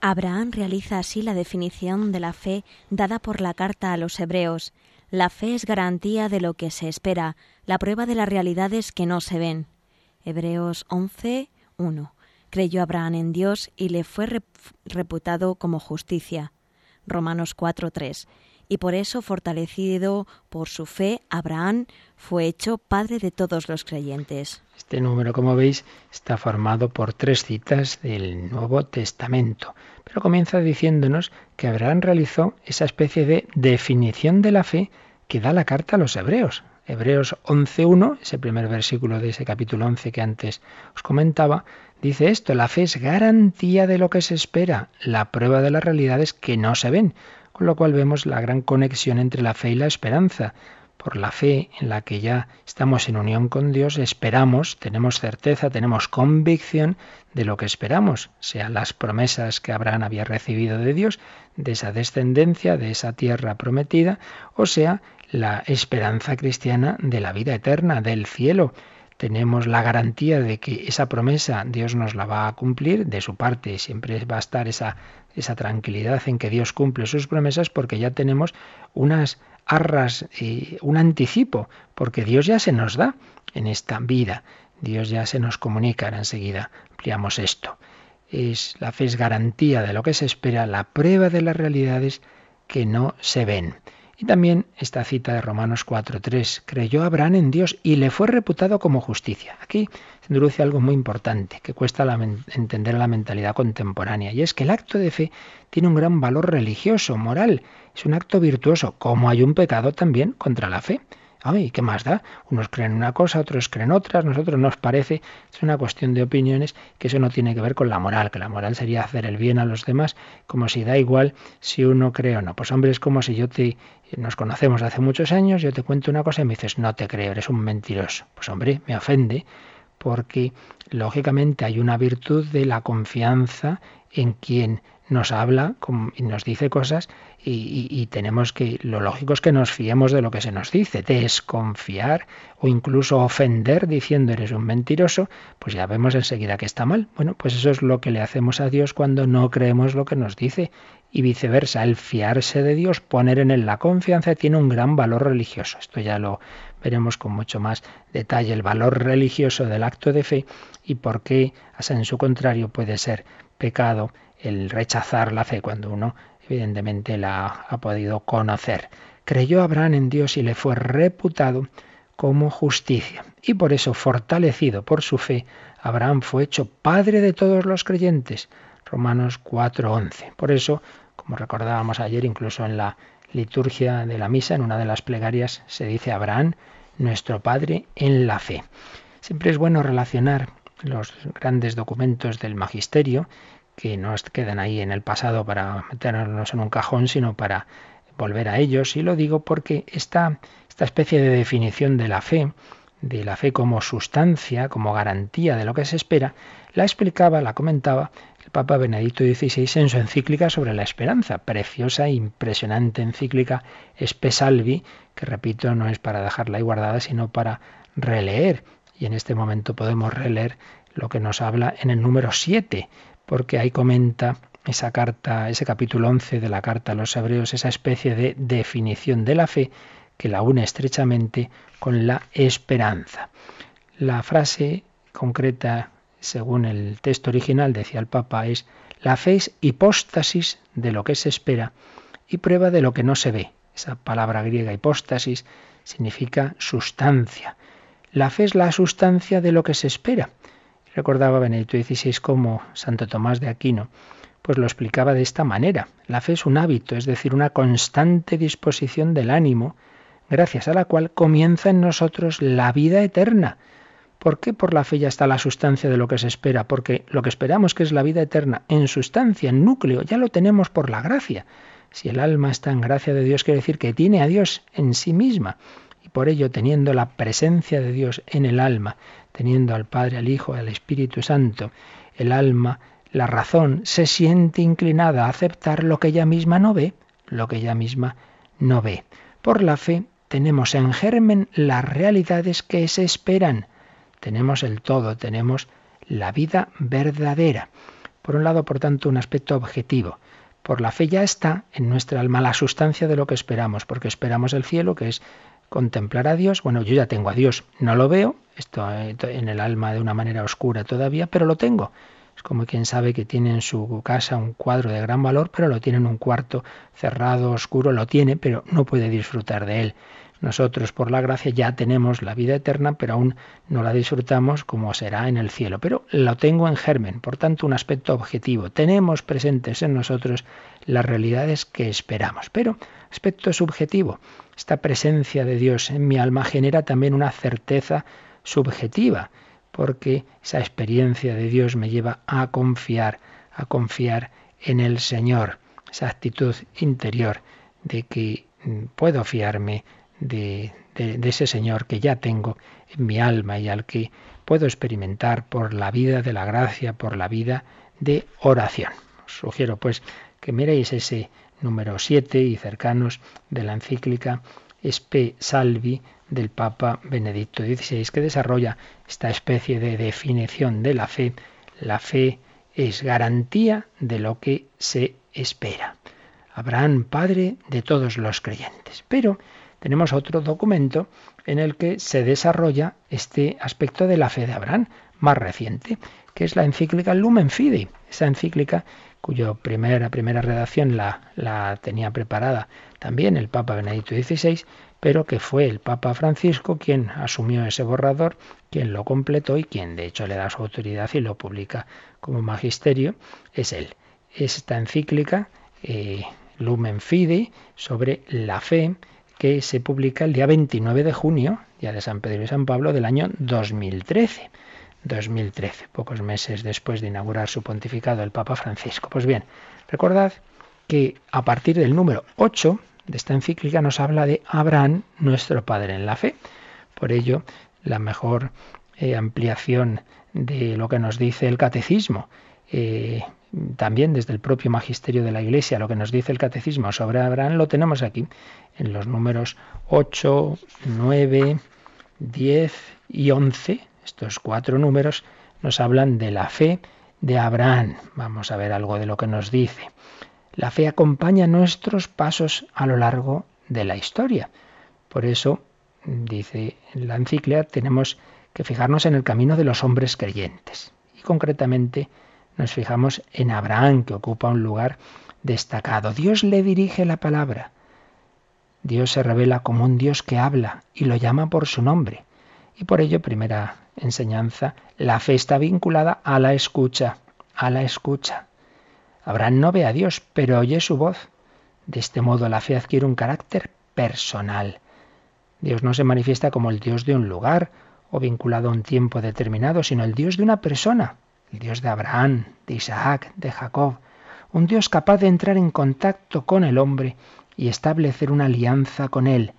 Abraham realiza así la definición de la fe dada por la carta a los hebreos. La fe es garantía de lo que se espera, la prueba de las realidades que no se ven. Hebreos 11, 1. Creyó Abraham en Dios y le fue reputado como justicia. Romanos 4:3. Y por eso, fortalecido por su fe, Abraham fue hecho padre de todos los creyentes. Este número, como veis, está formado por tres citas del Nuevo Testamento, pero comienza diciéndonos que Abraham realizó esa especie de definición de la fe que da la carta a los hebreos. Hebreos 11.1, ese primer versículo de ese capítulo 11 que antes os comentaba, dice esto, la fe es garantía de lo que se espera, la prueba de las realidades que no se ven, con lo cual vemos la gran conexión entre la fe y la esperanza. Por la fe en la que ya estamos en unión con Dios, esperamos, tenemos certeza, tenemos convicción de lo que esperamos, sean las promesas que Abraham había recibido de Dios, de esa descendencia, de esa tierra prometida, o sea, la esperanza cristiana de la vida eterna, del cielo. Tenemos la garantía de que esa promesa Dios nos la va a cumplir, de su parte siempre va a estar esa, esa tranquilidad en que Dios cumple sus promesas porque ya tenemos unas arras, y un anticipo, porque Dios ya se nos da en esta vida, Dios ya se nos comunica, enseguida ampliamos esto. Es, la fe es garantía de lo que se espera, la prueba de las realidades que no se ven. Y también esta cita de Romanos 4.3, creyó Abraham en Dios y le fue reputado como justicia. Aquí se introduce algo muy importante que cuesta entender la mentalidad contemporánea, y es que el acto de fe tiene un gran valor religioso, moral, es un acto virtuoso, como hay un pecado también contra la fe. Ay, ¿qué más da? Unos creen una cosa, otros creen otras, nosotros nos parece, es una cuestión de opiniones que eso no tiene que ver con la moral, que la moral sería hacer el bien a los demás, como si da igual si uno cree o no. Pues hombre, es como si yo te nos conocemos hace muchos años, yo te cuento una cosa y me dices, no te creo, eres un mentiroso. Pues hombre, me ofende, porque lógicamente hay una virtud de la confianza en quien nos habla y nos dice cosas y, tenemos que, lo lógico es que nos fiemos de lo que se nos dice, desconfiar o incluso ofender diciendo eres un mentiroso, pues ya vemos enseguida que está mal. Bueno, pues eso es lo que le hacemos a Dios cuando no creemos lo que nos dice y viceversa. El fiarse de Dios, poner en él la confianza, tiene un gran valor religioso. Esto ya lo veremos con mucho más detalle, el valor religioso del acto de fe y por qué, en su contrario, puede ser pecado el rechazar la fe cuando uno evidentemente la ha podido conocer. Creyó Abraham en Dios y le fue reputado como justicia. Y por eso, fortalecido por su fe, Abraham fue hecho padre de todos los creyentes. Romanos 4:11. Por eso, como recordábamos ayer, incluso en la liturgia de la misa, en una de las plegarias, se dice Abraham, nuestro Padre en la fe. Siempre es bueno relacionar los grandes documentos del magisterio que no quedan ahí en el pasado para meternos en un cajón, sino para volver a ellos. Y lo digo porque esta, esta especie de definición de la fe, de la fe como sustancia, como garantía de lo que se espera, la explicaba, la comentaba el Papa Benedicto XVI en su encíclica sobre la esperanza, preciosa e impresionante encíclica Espesalvi, que repito, no es para dejarla ahí guardada, sino para releer. Y en este momento podemos releer lo que nos habla en el número 7, porque ahí comenta esa carta, ese capítulo 11 de la carta a los hebreos, esa especie de definición de la fe que la une estrechamente con la esperanza. La frase concreta, según el texto original, decía el Papa, es la fe es hipóstasis de lo que se espera y prueba de lo que no se ve. Esa palabra griega hipóstasis significa sustancia. La fe es la sustancia de lo que se espera. Recordaba Benedicto XVI como Santo Tomás de Aquino, pues lo explicaba de esta manera. La fe es un hábito, es decir, una constante disposición del ánimo, gracias a la cual comienza en nosotros la vida eterna. ¿Por qué por la fe ya está la sustancia de lo que se espera? Porque lo que esperamos que es la vida eterna, en sustancia, en núcleo, ya lo tenemos por la gracia. Si el alma está en gracia de Dios, quiere decir que tiene a Dios en sí misma. Por ello, teniendo la presencia de Dios en el alma, teniendo al Padre, al Hijo, al Espíritu Santo, el alma, la razón, se siente inclinada a aceptar lo que ella misma no ve, lo que ella misma no ve. Por la fe tenemos en germen las realidades que se esperan. Tenemos el todo, tenemos la vida verdadera. Por un lado, por tanto, un aspecto objetivo. Por la fe ya está en nuestra alma la sustancia de lo que esperamos, porque esperamos el cielo, que es contemplar a Dios. Bueno, yo ya tengo a Dios, no lo veo, esto en el alma de una manera oscura todavía, pero lo tengo. Es como quien sabe que tiene en su casa un cuadro de gran valor, pero lo tiene en un cuarto cerrado, oscuro, lo tiene, pero no puede disfrutar de él. Nosotros, por la gracia, ya tenemos la vida eterna, pero aún no la disfrutamos como será en el cielo. Pero lo tengo en germen, por tanto, un aspecto objetivo. Tenemos presentes en nosotros las realidades que esperamos. Pero aspecto subjetivo. Esta presencia de Dios en mi alma genera también una certeza subjetiva, porque esa experiencia de Dios me lleva a confiar, a confiar en el Señor, esa actitud interior de que mm, puedo fiarme de, de, ese Señor que ya tengo en mi alma y al que puedo experimentar por la vida de la gracia, por la vida de oración. Os sugiero pues que miréis ese número 7 y cercanos de la encíclica Spe Salvi del Papa Benedicto XVI, que desarrolla esta especie de definición de la fe. La fe es garantía de lo que se espera. Abraham, padre de todos los creyentes. Pero tenemos otro documento en el que se desarrolla este aspecto de la fe de Abraham, más reciente, que es la encíclica Lumen Fidei. Esa encíclica cuya primera, primera redacción la, la tenía preparada también el Papa Benedicto XVI, pero que fue el Papa Francisco quien asumió ese borrador, quien lo completó y quien de hecho le da su autoridad y lo publica como magisterio, es él. Esta encíclica, eh, Lumen Fidei, sobre la fe, que se publica el día 29 de junio, día de San Pedro y San Pablo del año 2013. 2013, pocos meses después de inaugurar su pontificado el Papa Francisco. Pues bien, recordad que a partir del número 8 de esta encíclica nos habla de Abraham, nuestro Padre en la fe. Por ello, la mejor eh, ampliación de lo que nos dice el catecismo, eh, también desde el propio magisterio de la Iglesia, lo que nos dice el catecismo sobre Abraham, lo tenemos aquí en los números 8, 9, 10 y 11. Estos cuatro números nos hablan de la fe de Abraham. Vamos a ver algo de lo que nos dice. La fe acompaña nuestros pasos a lo largo de la historia. Por eso, dice la encíclica, tenemos que fijarnos en el camino de los hombres creyentes. Y concretamente nos fijamos en Abraham, que ocupa un lugar destacado. Dios le dirige la palabra. Dios se revela como un Dios que habla y lo llama por su nombre. Y por ello, primera enseñanza, la fe está vinculada a la escucha, a la escucha. Abraham no ve a Dios, pero oye su voz. De este modo la fe adquiere un carácter personal. Dios no se manifiesta como el Dios de un lugar o vinculado a un tiempo determinado, sino el Dios de una persona, el Dios de Abraham, de Isaac, de Jacob, un Dios capaz de entrar en contacto con el hombre y establecer una alianza con él.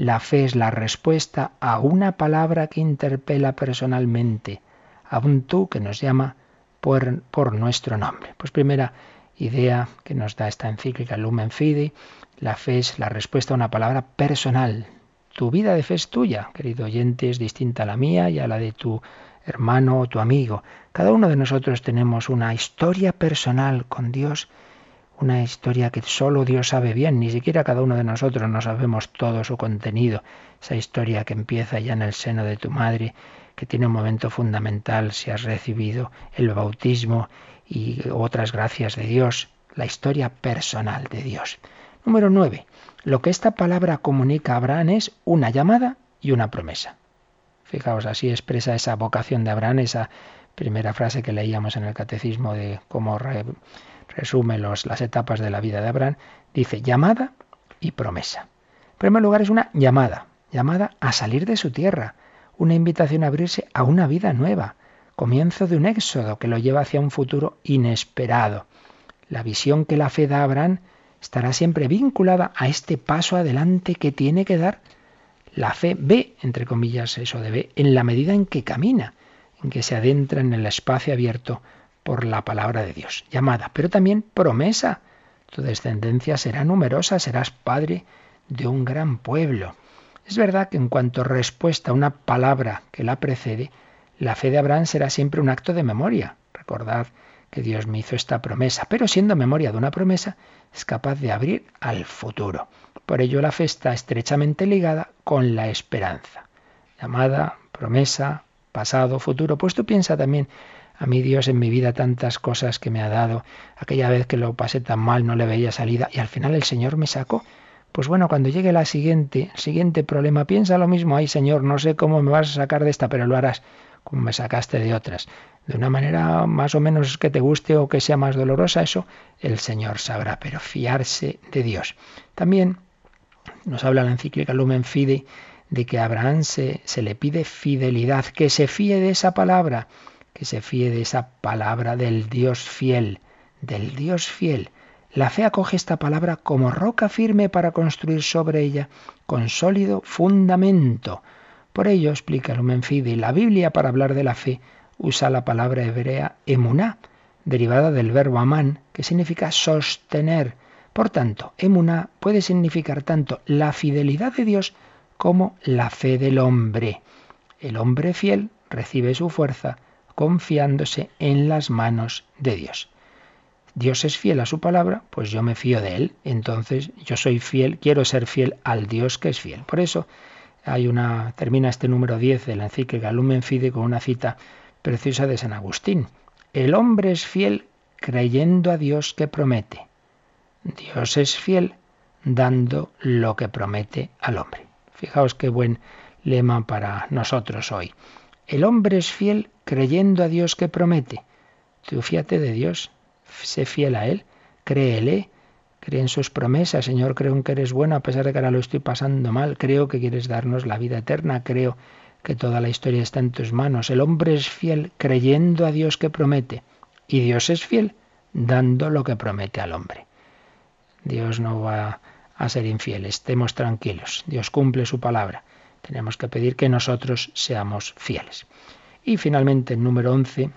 La fe es la respuesta a una palabra que interpela personalmente, a un tú que nos llama por, nuestro nombre. Pues primera idea que nos da esta encíclica Lumen Fidei, la fe es la respuesta a una palabra personal, tu vida de fe es tuya, querido oyente, es distinta a la mía y a la de tu hermano o tu amigo. Cada uno de nosotros tenemos una historia personal con Dios, una historia que solo Dios sabe bien, ni siquiera cada uno de nosotros no sabemos todo su contenido. Esa historia que empieza ya en el seno de tu madre, que tiene un momento fundamental si has recibido el bautismo y otras gracias de Dios, la historia personal de Dios. Número 9. Lo que esta palabra comunica a Abraham es una llamada y una promesa. Fijaos, así expresa esa vocación de Abraham, esa primera frase que leíamos en el catecismo de cómo resume las etapas de la vida de Abraham. Dice llamada y promesa. En primer lugar es una llamada, llamada a salir de su tierra, una invitación a abrirse a una vida nueva, comienzo de un éxodo que lo lleva hacia un futuro inesperado. La visión que la fe da a Abraham estará siempre vinculada a este paso adelante que tiene que dar. La fe ve, entre comillas, eso de ve, en la medida en que camina, en que se adentra en el espacio abierto por la palabra de Dios, llamada, pero también promesa. Tu descendencia será numerosa, serás padre de un gran pueblo. Es verdad que en cuanto respuesta a una palabra que la precede, la fe de Abraham será siempre un acto de memoria. Recordad que Dios me hizo esta promesa, pero siendo memoria de una promesa, es capaz de abrir al futuro. Por ello la fe está estrechamente ligada con la esperanza. Llamada, promesa, pasado, futuro. Pues tú piensa también, a mí Dios en mi vida tantas cosas que me ha dado, aquella vez que lo pasé tan mal, no le veía salida. Y al final el Señor me sacó. Pues bueno, cuando llegue la siguiente, siguiente problema, piensa lo mismo, ay Señor, no sé cómo me vas a sacar de esta, pero lo harás como me sacaste de otras. De una manera más o menos que te guste o que sea más dolorosa, eso el Señor sabrá, pero fiarse de Dios. También nos habla la encíclica Lumen Fide de que a Abraham se, se le pide fidelidad, que se fíe de esa palabra, que se fíe de esa palabra del Dios fiel, del Dios fiel. La fe acoge esta palabra como roca firme para construir sobre ella con sólido fundamento. Por ello, explica Lumen Fide, la Biblia para hablar de la fe usa la palabra hebrea emuná, derivada del verbo amán, que significa sostener. Por tanto, emuná puede significar tanto la fidelidad de Dios como la fe del hombre. El hombre fiel recibe su fuerza confiándose en las manos de Dios. Dios es fiel a su palabra, pues yo me fío de él. Entonces yo soy fiel, quiero ser fiel al Dios que es fiel. Por eso hay una termina este número 10 de la encíclica Lumen Fide con una cita preciosa de San Agustín. El hombre es fiel creyendo a Dios que promete. Dios es fiel dando lo que promete al hombre. Fijaos qué buen lema para nosotros hoy. El hombre es fiel creyendo a Dios que promete. Tú fíate de Dios, sé fiel a Él, créele, Creo en sus promesas, Señor, creo en que eres bueno a pesar de que ahora lo estoy pasando mal. Creo que quieres darnos la vida eterna. Creo que toda la historia está en tus manos. El hombre es fiel creyendo a Dios que promete. Y Dios es fiel dando lo que promete al hombre. Dios no va a ser infiel. Estemos tranquilos. Dios cumple su palabra. Tenemos que pedir que nosotros seamos fieles. Y finalmente el número 11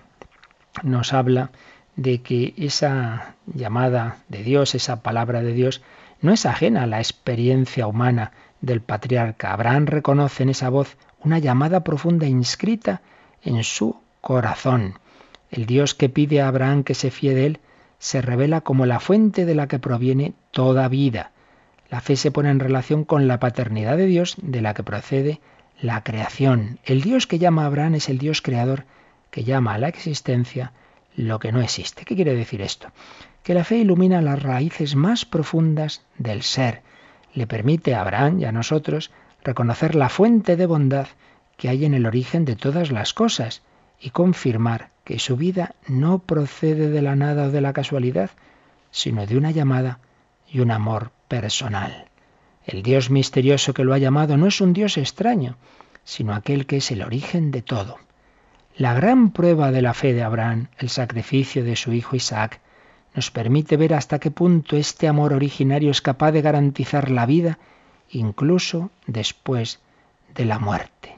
nos habla de que esa llamada de Dios, esa palabra de Dios, no es ajena a la experiencia humana del patriarca. Abraham reconoce en esa voz una llamada profunda inscrita en su corazón. El Dios que pide a Abraham que se fíe de él se revela como la fuente de la que proviene toda vida. La fe se pone en relación con la paternidad de Dios de la que procede la creación. El Dios que llama a Abraham es el Dios creador que llama a la existencia lo que no existe. ¿Qué quiere decir esto? Que la fe ilumina las raíces más profundas del ser. Le permite a Abraham y a nosotros reconocer la fuente de bondad que hay en el origen de todas las cosas y confirmar que su vida no procede de la nada o de la casualidad, sino de una llamada y un amor personal. El Dios misterioso que lo ha llamado no es un Dios extraño, sino aquel que es el origen de todo. La gran prueba de la fe de Abraham, el sacrificio de su hijo Isaac, nos permite ver hasta qué punto este amor originario es capaz de garantizar la vida incluso después de la muerte.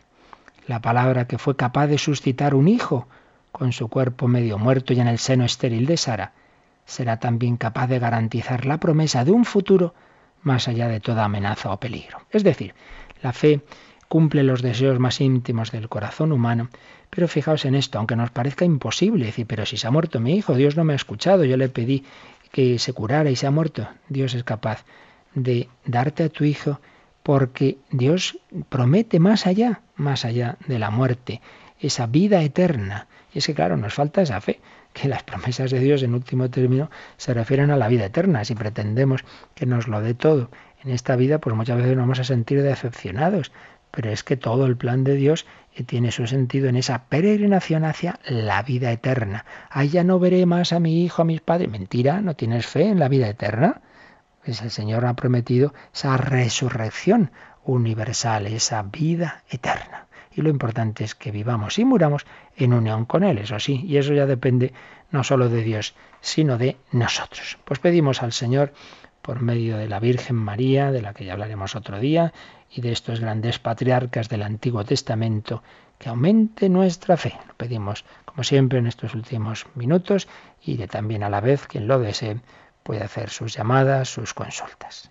La palabra que fue capaz de suscitar un hijo con su cuerpo medio muerto y en el seno estéril de Sara, será también capaz de garantizar la promesa de un futuro más allá de toda amenaza o peligro. Es decir, la fe cumple los deseos más íntimos del corazón humano, pero fijaos en esto, aunque nos parezca imposible, decir, pero si se ha muerto mi hijo, Dios no me ha escuchado, yo le pedí que se curara y se ha muerto, Dios es capaz de darte a tu hijo porque Dios promete más allá, más allá de la muerte, esa vida eterna. Y es que, claro, nos falta esa fe, que las promesas de Dios en último término se refieren a la vida eterna. Si pretendemos que nos lo dé todo en esta vida, pues muchas veces nos vamos a sentir decepcionados pero es que todo el plan de Dios eh, tiene su sentido en esa peregrinación hacia la vida eterna. Ya no veré más a mi hijo, a mis padres. Mentira, no tienes fe en la vida eterna. Pues el Señor ha prometido esa resurrección universal, esa vida eterna. Y lo importante es que vivamos y muramos en unión con Él, eso sí, y eso ya depende no solo de Dios, sino de nosotros. Pues pedimos al Señor por medio de la Virgen María, de la que ya hablaremos otro día, y de estos grandes patriarcas del Antiguo Testamento, que aumente nuestra fe. Lo pedimos, como siempre, en estos últimos minutos y de también a la vez, quien lo desee, puede hacer sus llamadas, sus consultas.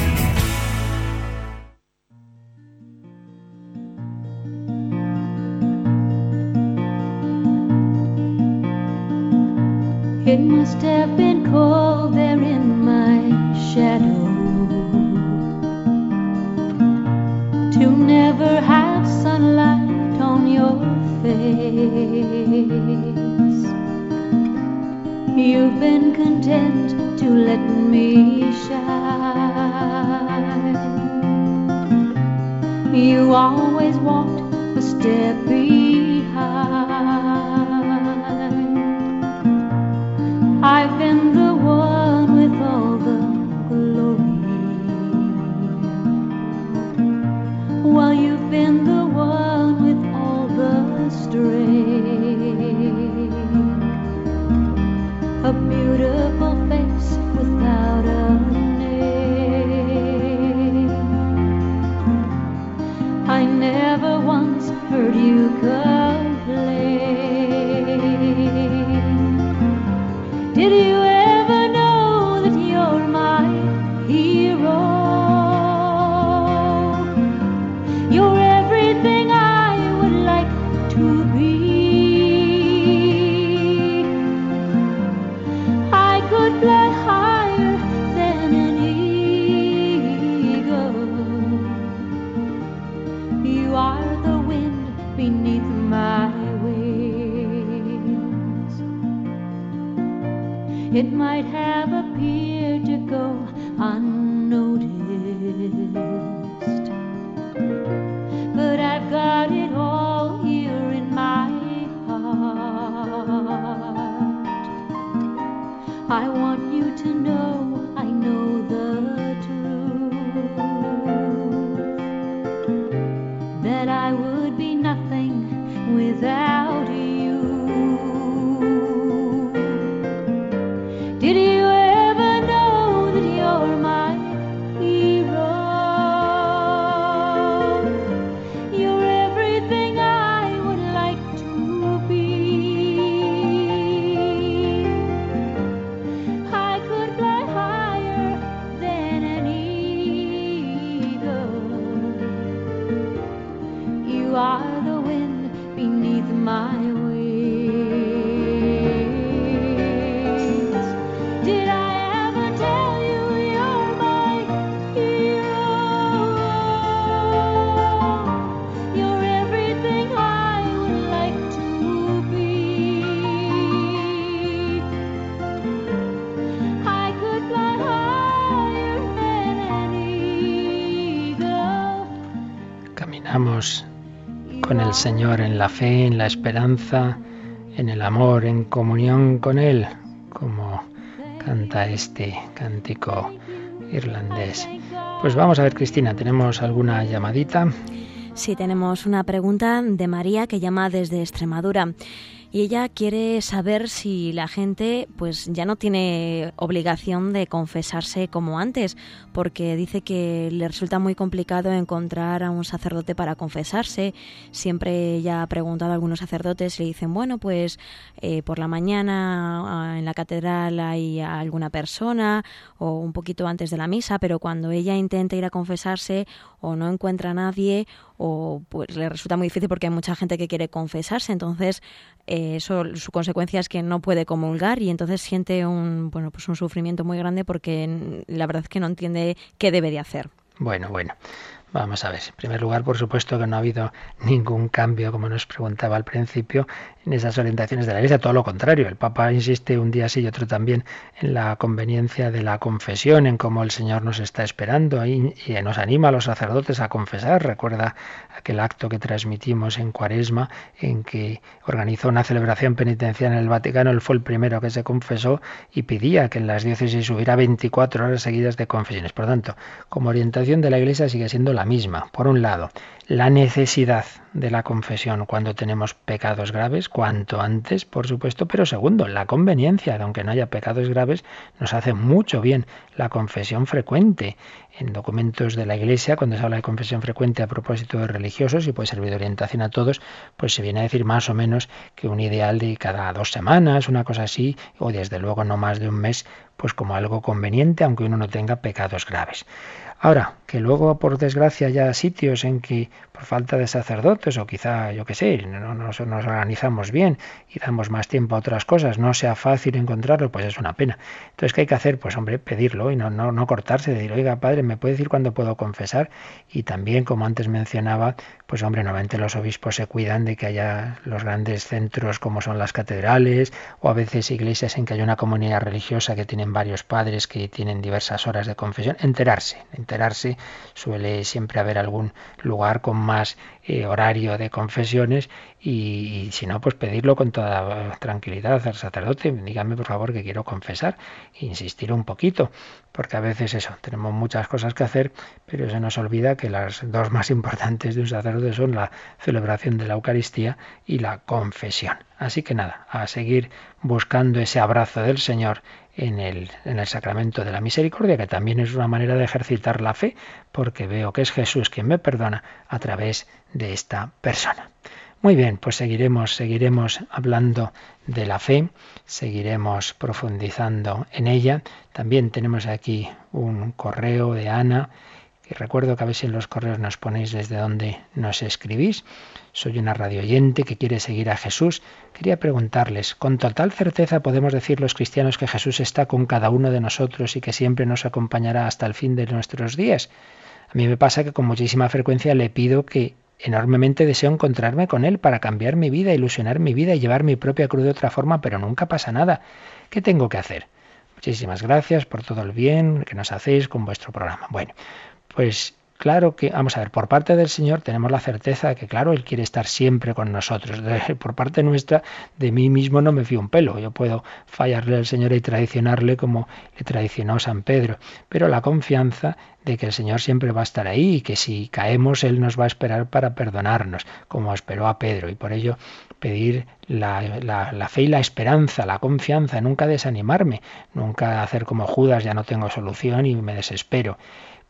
me shine. You always walked a step behind. Señor en la fe, en la esperanza, en el amor, en comunión con Él, como canta este cántico irlandés. Pues vamos a ver, Cristina, ¿tenemos alguna llamadita? Sí, tenemos una pregunta de María que llama desde Extremadura. Y ella quiere saber si la gente pues ya no tiene obligación de confesarse como antes, porque dice que le resulta muy complicado encontrar a un sacerdote para confesarse. Siempre ella ha preguntado a algunos sacerdotes y le dicen, bueno, pues eh, por la mañana en la catedral hay alguna persona o un poquito antes de la misa, pero cuando ella intenta ir a confesarse o no encuentra a nadie o pues le resulta muy difícil porque hay mucha gente que quiere confesarse, entonces eh, eso su consecuencia es que no puede comulgar y entonces siente un bueno pues un sufrimiento muy grande porque la verdad es que no entiende qué debe de hacer. Bueno, bueno. Vamos a ver. En primer lugar, por supuesto que no ha habido ningún cambio, como nos preguntaba al principio, en esas orientaciones de la Iglesia. Todo lo contrario. El Papa insiste un día sí y otro también en la conveniencia de la confesión, en cómo el Señor nos está esperando y, nos anima a los sacerdotes a confesar. Recuerda aquel acto que transmitimos en Cuaresma, en que organizó una celebración penitencial en el Vaticano. Él fue el primero que se confesó y pedía que en las diócesis hubiera 24 horas seguidas de confesiones. Por tanto, como orientación de la Iglesia sigue siendo la misma. Por un lado, la necesidad de la confesión cuando tenemos pecados graves, cuanto antes, por supuesto, pero segundo, la conveniencia, de aunque no haya pecados graves, nos hace mucho bien la confesión frecuente. En documentos de la Iglesia, cuando se habla de confesión frecuente a propósito de religiosos, y puede servir de orientación a todos, pues se viene a decir más o menos que un ideal de cada dos semanas, una cosa así, o desde luego no más de un mes, pues como algo conveniente, aunque uno no tenga pecados graves. Ahora, que luego, por desgracia, haya sitios en que, falta de sacerdotes, o quizá, yo qué sé, no nos, nos, organizamos bien y damos más tiempo a otras cosas, no sea fácil encontrarlo, pues es una pena. Entonces, ¿qué hay que hacer? Pues, hombre, pedirlo y no, no, no cortarse, decir, oiga, padre, ¿me puede decir cuándo puedo confesar? Y también, como antes mencionaba, pues, hombre, normalmente los obispos se cuidan de que haya los grandes centros como son las catedrales, o a veces iglesias en que haya una comunidad religiosa que tienen varios padres que tienen diversas horas de confesión, enterarse, enterarse suele siempre haber algún lugar con más eh, horario de confesiones y, y, si no, pues pedirlo con toda tranquilidad al sacerdote. Dígame, por favor, que quiero confesar. Insistir un poquito, porque a veces eso, tenemos muchas cosas que hacer, pero se nos olvida que las dos más importantes de un sacerdote son la celebración de la Eucaristía y la confesión. Así que nada, a seguir buscando ese abrazo del Señor en el, en el sacramento de la misericordia, que también es una manera de ejercitar la fe, porque veo que es Jesús quien me perdona a través de esta persona. Muy bien, pues seguiremos, seguiremos hablando de la fe, seguiremos profundizando en ella. También tenemos aquí un correo de Ana, que recuerdo que a veces en los correos nos ponéis desde donde nos escribís. Soy una radio oyente que quiere seguir a Jesús. Quería preguntarles, ¿con total certeza podemos decir los cristianos que Jesús está con cada uno de nosotros y que siempre nos acompañará hasta el fin de nuestros días? A mí me pasa que con muchísima frecuencia le pido que enormemente deseo encontrarme con Él para cambiar mi vida, ilusionar mi vida y llevar mi propia cruz de otra forma, pero nunca pasa nada. ¿Qué tengo que hacer? Muchísimas gracias por todo el bien que nos hacéis con vuestro programa. Bueno, pues Claro que, vamos a ver, por parte del Señor tenemos la certeza de que, claro, Él quiere estar siempre con nosotros. por parte nuestra, de mí mismo no me fío un pelo. Yo puedo fallarle al Señor y traicionarle como le traicionó San Pedro. Pero la confianza de que el Señor siempre va a estar ahí y que si caemos Él nos va a esperar para perdonarnos, como esperó a Pedro. Y por ello pedir la, la, fe y la esperanza, la confianza, nunca desanimarme, nunca hacer como Judas, ya no tengo solución y me desespero.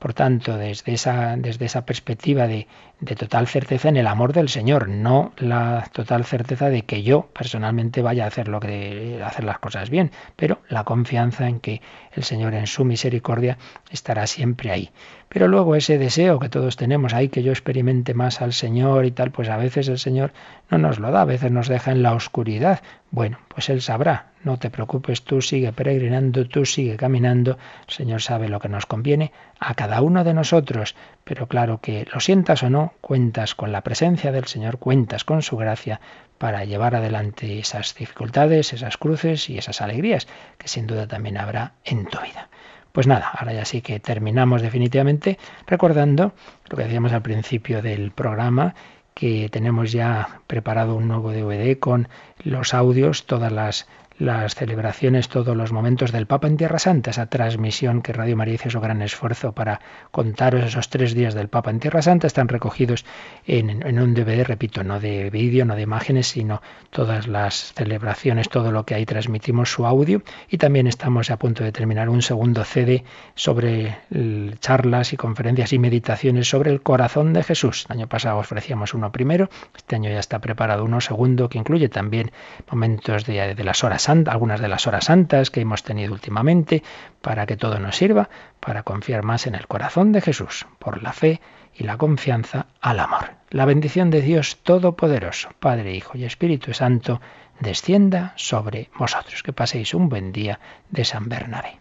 Por tanto, desde esa, desde esa perspectiva de, de, total certeza en el amor del Señor, no la total certeza de que yo personalmente vaya a hacer lo que hacer las cosas bien, pero la confianza en que el Señor en su misericordia estará siempre ahí. Pero luego ese deseo que todos tenemos, ahí que yo experimente más al Señor y tal, pues a veces el Señor no nos lo da, a veces nos deja en la oscuridad. Bueno, pues Él sabrá, no te preocupes, tú sigue peregrinando, tú sigue caminando, el Señor sabe lo que nos conviene a cada uno de nosotros, pero claro que lo sientas o no, cuentas con la presencia del Señor, cuentas con su gracia para llevar adelante esas dificultades, esas cruces y esas alegrías que sin duda también habrá en tu vida. Pues nada, ahora ya sí que terminamos definitivamente recordando lo que decíamos al principio del programa, que tenemos ya preparado un nuevo DVD con los audios, todas las las celebraciones, todos los momentos del Papa en Tierra Santa, esa transmisión que Radio María hizo su gran esfuerzo para contaros esos tres días del Papa en Tierra Santa, están recogidos en, un DVD, repito, no de vídeo, no de imágenes, sino todas las celebraciones, todo lo que ahí transmitimos su audio y también estamos a punto de terminar un segundo CD sobre charlas y conferencias y meditaciones sobre el corazón de Jesús. El año pasado ofrecíamos uno primero, este año ya está preparado uno segundo que incluye también momentos de, de las horas algunas de las horas santas que hemos tenido últimamente, para que todo nos sirva para confiar más en el corazón de Jesús, por la fe y la confianza al amor. La bendición de Dios Todopoderoso, Padre, Hijo y Espíritu Santo, descienda sobre vosotros. Que paséis un buen día de San Bernabé.